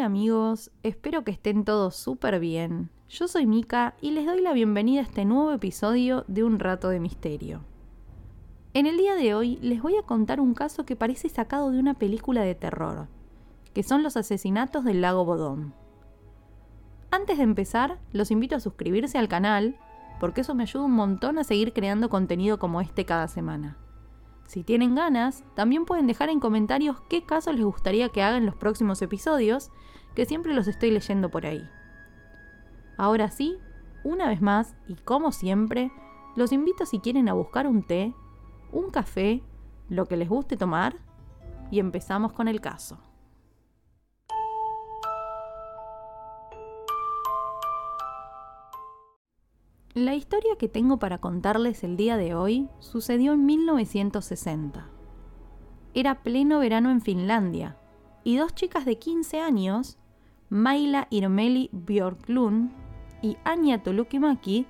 Hola, amigos, espero que estén todos súper bien. Yo soy Mika y les doy la bienvenida a este nuevo episodio de Un Rato de Misterio. En el día de hoy les voy a contar un caso que parece sacado de una película de terror, que son los asesinatos del lago Bodón. Antes de empezar, los invito a suscribirse al canal, porque eso me ayuda un montón a seguir creando contenido como este cada semana. Si tienen ganas, también pueden dejar en comentarios qué casos les gustaría que haga en los próximos episodios, que siempre los estoy leyendo por ahí. Ahora sí, una vez más, y como siempre, los invito si quieren a buscar un té, un café, lo que les guste tomar, y empezamos con el caso. La historia que tengo para contarles el día de hoy sucedió en 1960. Era pleno verano en Finlandia y dos chicas de 15 años, Maila Irmeli Björklund y Anya Tolukimaki,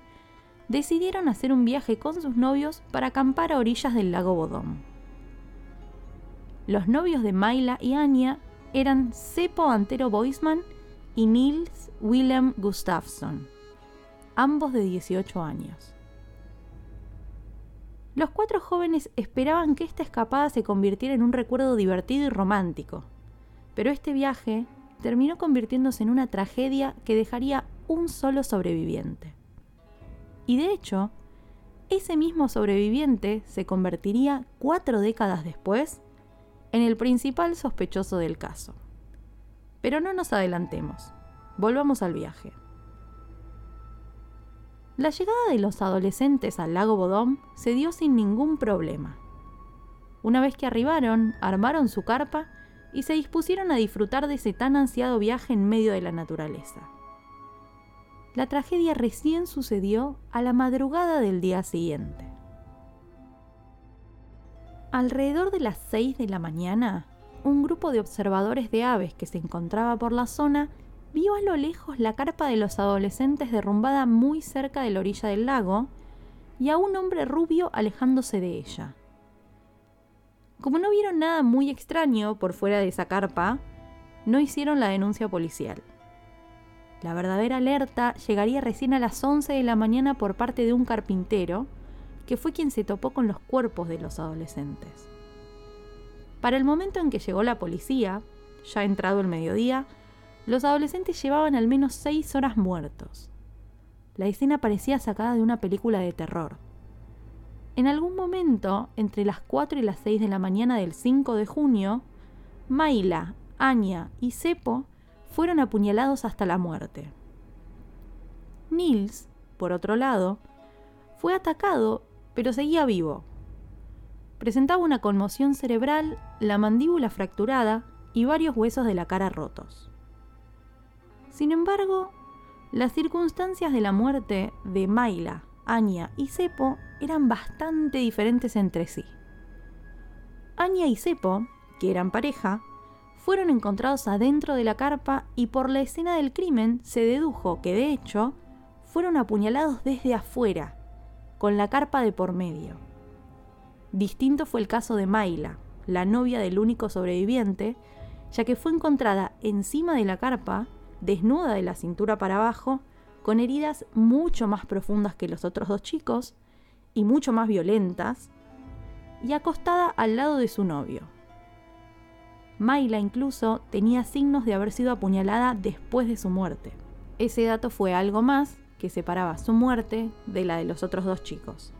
decidieron hacer un viaje con sus novios para acampar a orillas del lago Bodom. Los novios de Maila y Anya eran Seppo Antero Boisman y Nils Willem Gustafsson ambos de 18 años. Los cuatro jóvenes esperaban que esta escapada se convirtiera en un recuerdo divertido y romántico, pero este viaje terminó convirtiéndose en una tragedia que dejaría un solo sobreviviente. Y de hecho, ese mismo sobreviviente se convertiría cuatro décadas después en el principal sospechoso del caso. Pero no nos adelantemos, volvamos al viaje. La llegada de los adolescentes al lago Bodom se dio sin ningún problema. Una vez que arribaron, armaron su carpa y se dispusieron a disfrutar de ese tan ansiado viaje en medio de la naturaleza. La tragedia recién sucedió a la madrugada del día siguiente. Alrededor de las 6 de la mañana, un grupo de observadores de aves que se encontraba por la zona vio a lo lejos la carpa de los adolescentes derrumbada muy cerca de la orilla del lago y a un hombre rubio alejándose de ella. Como no vieron nada muy extraño por fuera de esa carpa, no hicieron la denuncia policial. La verdadera alerta llegaría recién a las 11 de la mañana por parte de un carpintero, que fue quien se topó con los cuerpos de los adolescentes. Para el momento en que llegó la policía, ya entrado el mediodía, los adolescentes llevaban al menos seis horas muertos. La escena parecía sacada de una película de terror. En algún momento, entre las 4 y las 6 de la mañana del 5 de junio, Maila, Anya y Seppo fueron apuñalados hasta la muerte. Nils, por otro lado, fue atacado, pero seguía vivo. Presentaba una conmoción cerebral, la mandíbula fracturada y varios huesos de la cara rotos. Sin embargo, las circunstancias de la muerte de Maila, Anya y Seppo eran bastante diferentes entre sí. Anya y Seppo, que eran pareja, fueron encontrados adentro de la carpa y por la escena del crimen se dedujo que de hecho fueron apuñalados desde afuera, con la carpa de por medio. Distinto fue el caso de Maila, la novia del único sobreviviente, ya que fue encontrada encima de la carpa desnuda de la cintura para abajo, con heridas mucho más profundas que los otros dos chicos y mucho más violentas, y acostada al lado de su novio. Mayla incluso tenía signos de haber sido apuñalada después de su muerte. Ese dato fue algo más que separaba su muerte de la de los otros dos chicos.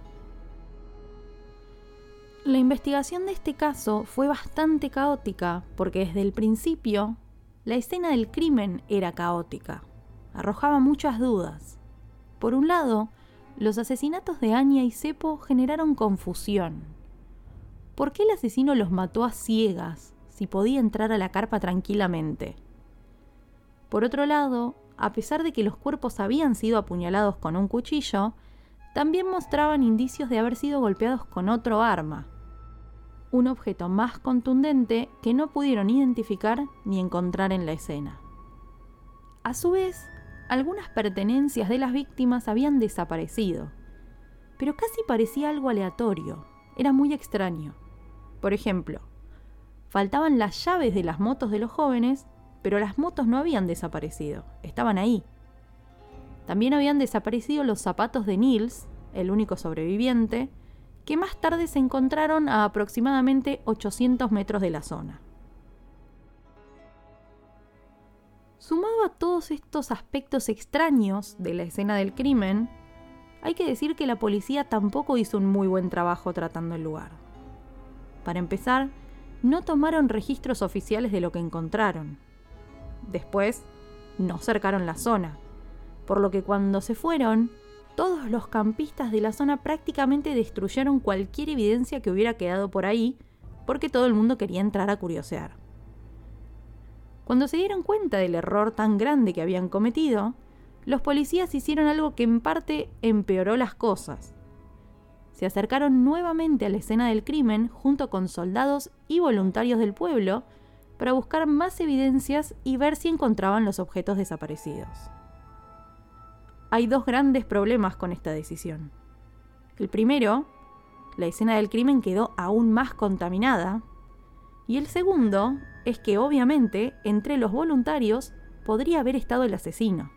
La investigación de este caso fue bastante caótica porque desde el principio la escena del crimen era caótica, arrojaba muchas dudas. Por un lado, los asesinatos de Anya y Seppo generaron confusión. ¿Por qué el asesino los mató a ciegas si podía entrar a la carpa tranquilamente? Por otro lado, a pesar de que los cuerpos habían sido apuñalados con un cuchillo, también mostraban indicios de haber sido golpeados con otro arma, un objeto más contundente que no pudieron identificar ni encontrar en la escena. A su vez, algunas pertenencias de las víctimas habían desaparecido, pero casi parecía algo aleatorio, era muy extraño. Por ejemplo, faltaban las llaves de las motos de los jóvenes, pero las motos no habían desaparecido, estaban ahí. También habían desaparecido los zapatos de Nils, el único sobreviviente, que más tarde se encontraron a aproximadamente 800 metros de la zona. Sumado a todos estos aspectos extraños de la escena del crimen, hay que decir que la policía tampoco hizo un muy buen trabajo tratando el lugar. Para empezar, no tomaron registros oficiales de lo que encontraron. Después, no cercaron la zona, por lo que cuando se fueron, todos los campistas de la zona prácticamente destruyeron cualquier evidencia que hubiera quedado por ahí, porque todo el mundo quería entrar a curiosear. Cuando se dieron cuenta del error tan grande que habían cometido, los policías hicieron algo que en parte empeoró las cosas. Se acercaron nuevamente a la escena del crimen junto con soldados y voluntarios del pueblo para buscar más evidencias y ver si encontraban los objetos desaparecidos hay dos grandes problemas con esta decisión. El primero, la escena del crimen quedó aún más contaminada. Y el segundo es que obviamente entre los voluntarios podría haber estado el asesino.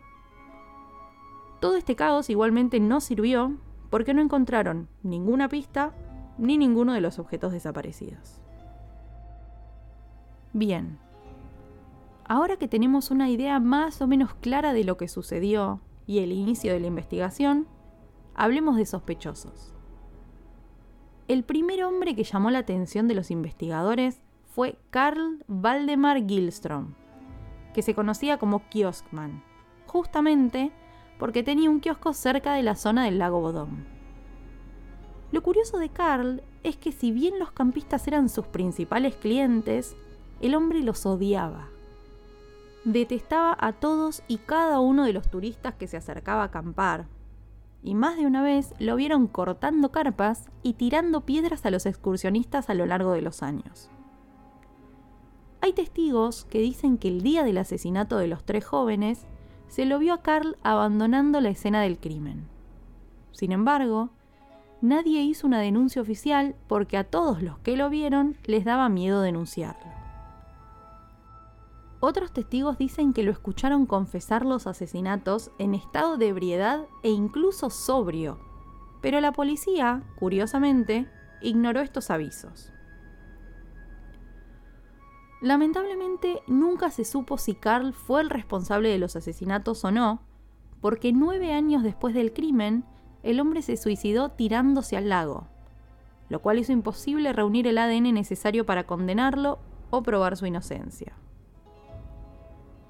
Todo este caos igualmente no sirvió porque no encontraron ninguna pista ni ninguno de los objetos desaparecidos. Bien, ahora que tenemos una idea más o menos clara de lo que sucedió y el inicio de la investigación, hablemos de sospechosos. El primer hombre que llamó la atención de los investigadores fue Carl Valdemar Gilstrom, que se conocía como Kioskman, justamente porque tenía un kiosco cerca de la zona del lago Bodom. Lo curioso de Carl es que si bien los campistas eran sus principales clientes, el hombre los odiaba detestaba a todos y cada uno de los turistas que se acercaba a acampar. Y más de una vez lo vieron cortando carpas y tirando piedras a los excursionistas a lo largo de los años. Hay testigos que dicen que el día del asesinato de los tres jóvenes se lo vio a Carl abandonando la escena del crimen. Sin embargo, nadie hizo una denuncia oficial porque a todos los que lo vieron les daba miedo denunciarlo. Otros testigos dicen que lo escucharon confesar los asesinatos en estado de ebriedad e incluso sobrio, pero la policía, curiosamente, ignoró estos avisos. Lamentablemente nunca se supo si Carl fue el responsable de los asesinatos o no, porque nueve años después del crimen, el hombre se suicidó tirándose al lago, lo cual hizo imposible reunir el ADN necesario para condenarlo o probar su inocencia.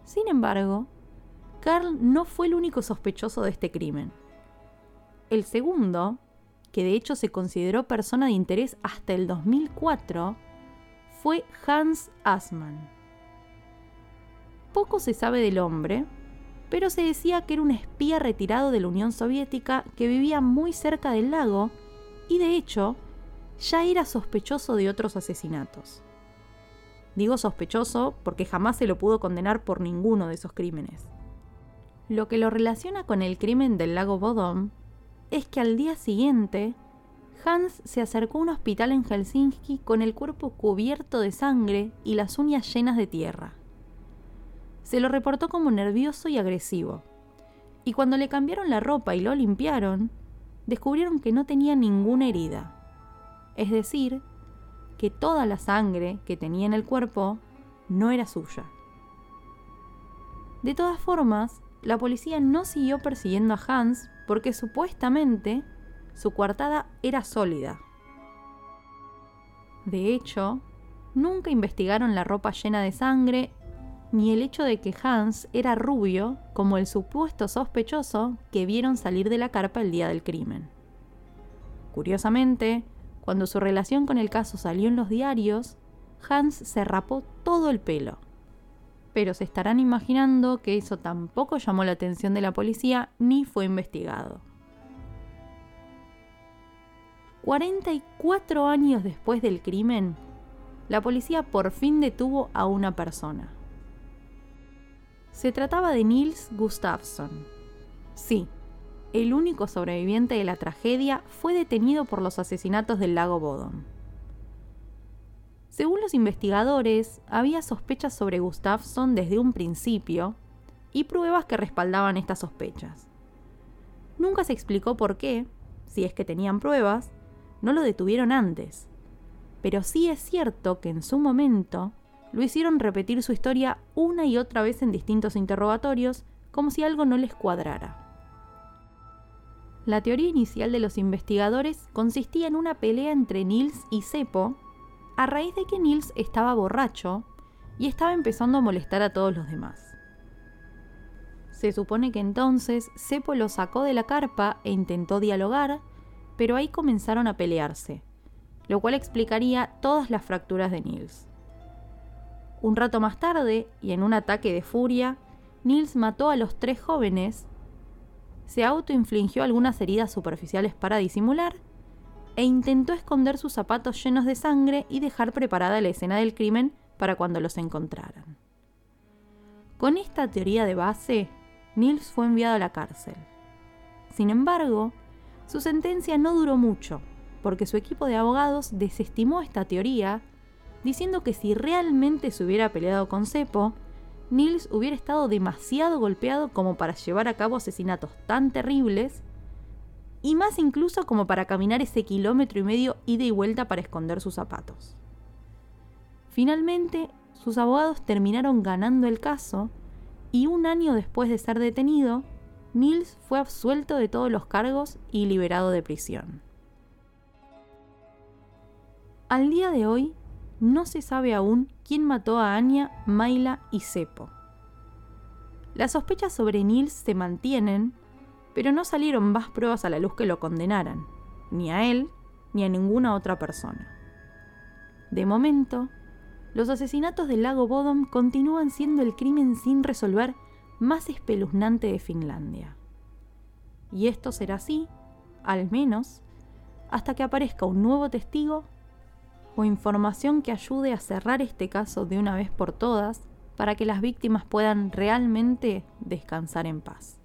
Sin embargo, Carl no fue el único sospechoso de este crimen. El segundo, que de hecho se consideró persona de interés hasta el 2004, fue Hans Assmann. Poco se sabe del hombre, pero se decía que era un espía retirado de la Unión Soviética que vivía muy cerca del lago y de hecho ya era sospechoso de otros asesinatos. Digo sospechoso porque jamás se lo pudo condenar por ninguno de esos crímenes. Lo que lo relaciona con el crimen del lago Bodom es que al día siguiente, Hans se acercó a un hospital en Helsinki con el cuerpo cubierto de sangre y las uñas llenas de tierra. Se lo reportó como nervioso y agresivo, y cuando le cambiaron la ropa y lo limpiaron, descubrieron que no tenía ninguna herida, es decir, que toda la sangre que tenía en el cuerpo no era suya. De todas formas, la policía no siguió persiguiendo a Hans porque supuestamente su coartada era sólida. De hecho, nunca investigaron la ropa llena de sangre ni el hecho de que Hans era rubio como el supuesto sospechoso que vieron salir de la carpa el día del crimen. Curiosamente, cuando su relación con el caso salió en los diarios, Hans se rapó todo el pelo. pero se estarán imaginando que eso tampoco llamó la atención de la policía ni fue investigado. 44 años después del crimen, la policía por fin detuvo a una persona. Se trataba de Nils Gustafsson. Sí, el único sobreviviente de la tragedia fue detenido por los asesinatos del lago Bodom. Según los investigadores, había sospechas sobre Gustafsson desde un principio y pruebas que respaldaban estas sospechas. Nunca se explicó por qué, si es que tenían pruebas, no lo detuvieron antes. Pero sí es cierto que en su momento lo hicieron repetir su historia una y otra vez en distintos interrogatorios, como si algo no les cuadrara. La teoría inicial de los investigadores consistía en una pelea entre Nils y Seppo, a raíz de que Nils estaba borracho y estaba empezando a molestar a todos los demás. Se supone que entonces Seppo lo sacó de la carpa e intentó dialogar, pero ahí comenzaron a pelearse, lo cual explicaría todas las fracturas de Nils. Un rato más tarde, y en un ataque de furia, Nils mató a los tres jóvenes, se autoinfligió algunas heridas superficiales para disimular e intentó esconder sus zapatos llenos de sangre y dejar preparada la escena del crimen para cuando los encontraran. Con esta teoría de base, Nils fue enviado a la cárcel. Sin embargo, su sentencia no duró mucho, porque su equipo de abogados desestimó esta teoría, diciendo que si realmente se hubiera peleado con Seppo, Nils hubiera estado demasiado golpeado como para llevar a cabo asesinatos tan terribles y más incluso como para caminar ese kilómetro y medio ida y vuelta para esconder sus zapatos. Finalmente, sus abogados terminaron ganando el caso y un año después de ser detenido, Nils fue absuelto de todos los cargos y liberado de prisión. Al día de hoy, no se sabe aún quién mató a Anya, Maila y Seppo. Las sospechas sobre Nils se mantienen pero no salieron más pruebas a la luz que lo condenaran, ni a él ni a ninguna otra persona. De momento, los asesinatos del lago Bodom continúan siendo el crimen sin resolver más espeluznante de Finlandia. Y esto será así, al menos, hasta que aparezca un nuevo testigo o información que ayude a cerrar este caso de una vez por todas para que las víctimas puedan realmente descansar en paz.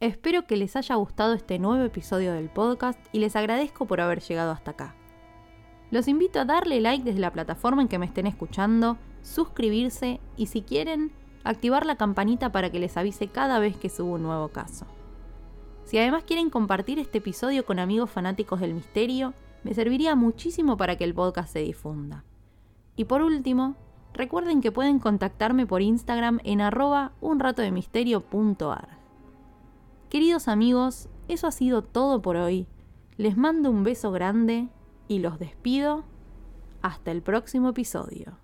Espero que les haya gustado este nuevo episodio del podcast y les agradezco por haber llegado hasta acá. Los invito a darle like desde la plataforma en que me estén escuchando, suscribirse y si quieren, activar la campanita para que les avise cada vez que subo un nuevo caso. Si además quieren compartir este episodio con amigos fanáticos del misterio, me serviría muchísimo para que el podcast se difunda. Y por último, recuerden que pueden contactarme por Instagram en arroba unratodemisterio.ar. Queridos amigos, eso ha sido todo por hoy. Les mando un beso grande y los despido. Hasta el próximo episodio.